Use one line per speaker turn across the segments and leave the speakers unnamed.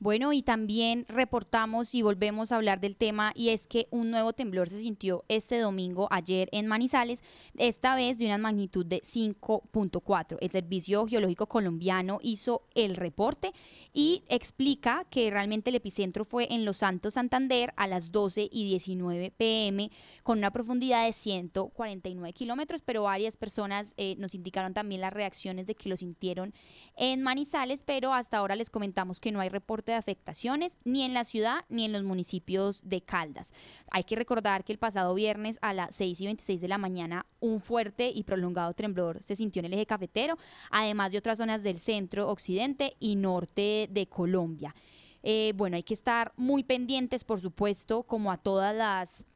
Bueno, y también reportamos y volvemos a hablar del tema y es que un nuevo temblor se sintió este domingo ayer en Manizales, esta vez de una magnitud de 5.4. El Servicio Geológico Colombiano hizo el reporte y explica que realmente el epicentro fue en Los Santos, Santander, a las 12 y 19 pm, con una profundidad de 149 kilómetros, pero varias personas eh, nos indicaron también las reacciones de que lo sintieron en Manizales, pero hasta ahora les comentamos que no hay reporte de afectaciones ni en la ciudad ni en los municipios de Caldas. Hay que recordar que el pasado viernes a las 6 y 26 de la mañana un fuerte y prolongado temblor se sintió en el eje cafetero, además de otras zonas del centro, occidente y norte de, Colombia. Eh, bueno, hay que estar muy pendientes, por supuesto, como a todas las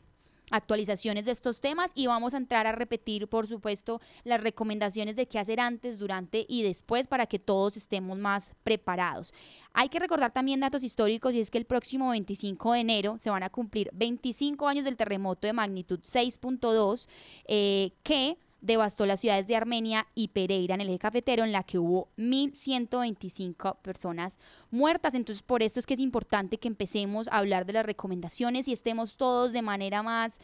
actualizaciones de estos temas y vamos a entrar a repetir, por supuesto, las recomendaciones de qué hacer antes, durante y después para que todos estemos más preparados. Hay que recordar también datos históricos y es que el próximo 25 de enero se van a cumplir 25 años del terremoto de magnitud 6.2 eh, que devastó las ciudades de Armenia y Pereira en el eje cafetero, en la que hubo 1.125 personas muertas. Entonces, por esto es que es importante que empecemos a hablar de las recomendaciones y estemos todos de manera más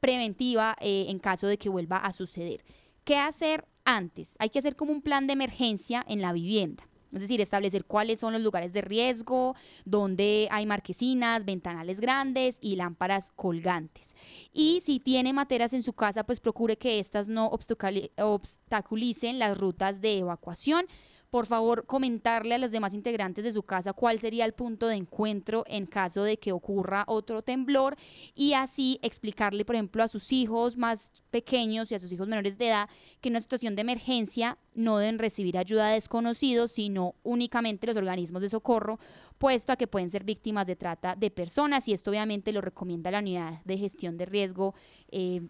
preventiva eh, en caso de que vuelva a suceder. ¿Qué hacer antes? Hay que hacer como un plan de emergencia en la vivienda. Es decir, establecer cuáles son los lugares de riesgo, donde hay marquesinas, ventanales grandes y lámparas colgantes. Y si tiene materas en su casa, pues procure que éstas no obstaculicen las rutas de evacuación por favor comentarle a los demás integrantes de su casa cuál sería el punto de encuentro en caso de que ocurra otro temblor y así explicarle, por ejemplo, a sus hijos más pequeños y a sus hijos menores de edad que en una situación de emergencia no deben recibir ayuda de desconocidos, sino únicamente los organismos de socorro, puesto a que pueden ser víctimas de trata de personas y esto obviamente lo recomienda la unidad de gestión de riesgo eh,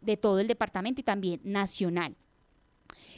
de todo el departamento y también nacional.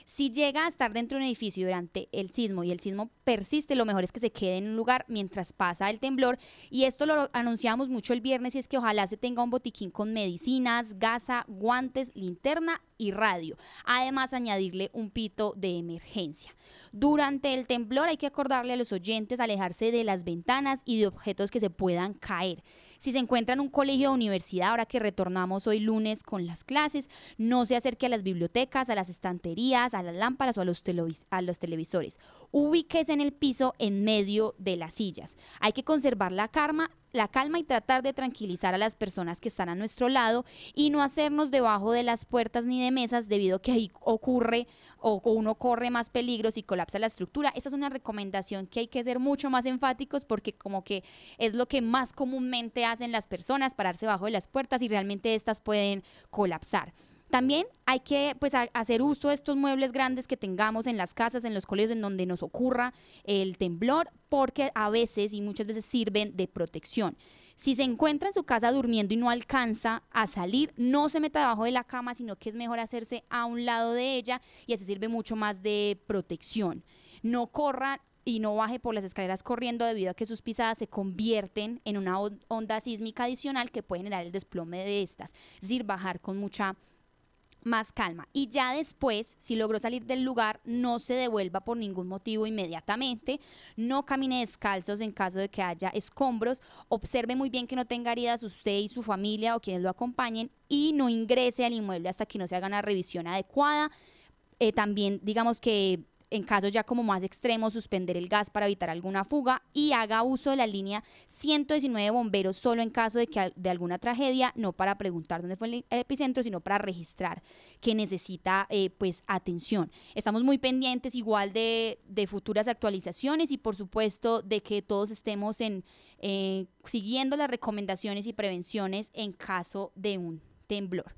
Si llega a estar dentro de un edificio durante el sismo y el sismo persiste, lo mejor es que se quede en un lugar mientras pasa el temblor. Y esto lo anunciamos mucho el viernes y es que ojalá se tenga un botiquín con medicinas, gasa, guantes, linterna y radio. Además, añadirle un pito de emergencia. Durante el temblor hay que acordarle a los oyentes alejarse de las ventanas y de objetos que se puedan caer. Si se encuentra en un colegio o universidad, ahora que retornamos hoy lunes con las clases, no se acerque a las bibliotecas, a las estanterías, a las lámparas o a los, a los televisores. Ubíquese en el piso en medio de las sillas. Hay que conservar la calma la calma y tratar de tranquilizar a las personas que están a nuestro lado y no hacernos debajo de las puertas ni de mesas debido a que ahí ocurre o uno corre más peligros y colapsa la estructura. Esa es una recomendación que hay que ser mucho más enfáticos porque como que es lo que más comúnmente hacen las personas, pararse debajo de las puertas y realmente estas pueden colapsar. También hay que pues, hacer uso de estos muebles grandes que tengamos en las casas, en los colegios en donde nos ocurra el temblor, porque a veces y muchas veces sirven de protección. Si se encuentra en su casa durmiendo y no alcanza a salir, no se meta debajo de la cama, sino que es mejor hacerse a un lado de ella y así sirve mucho más de protección. No corra y no baje por las escaleras corriendo debido a que sus pisadas se convierten en una onda sísmica adicional que puede generar el desplome de estas. Es decir, bajar con mucha más calma. Y ya después, si logró salir del lugar, no se devuelva por ningún motivo inmediatamente. No camine descalzos en caso de que haya escombros. Observe muy bien que no tenga heridas usted y su familia o quienes lo acompañen. Y no ingrese al inmueble hasta que no se haga una revisión adecuada. Eh, también, digamos que en casos ya como más extremos, suspender el gas para evitar alguna fuga y haga uso de la línea 119 bomberos solo en caso de que de alguna tragedia, no para preguntar dónde fue el epicentro, sino para registrar que necesita eh, pues atención. Estamos muy pendientes igual de, de, futuras actualizaciones y por supuesto de que todos estemos en, eh, siguiendo las recomendaciones y prevenciones en caso de un temblor.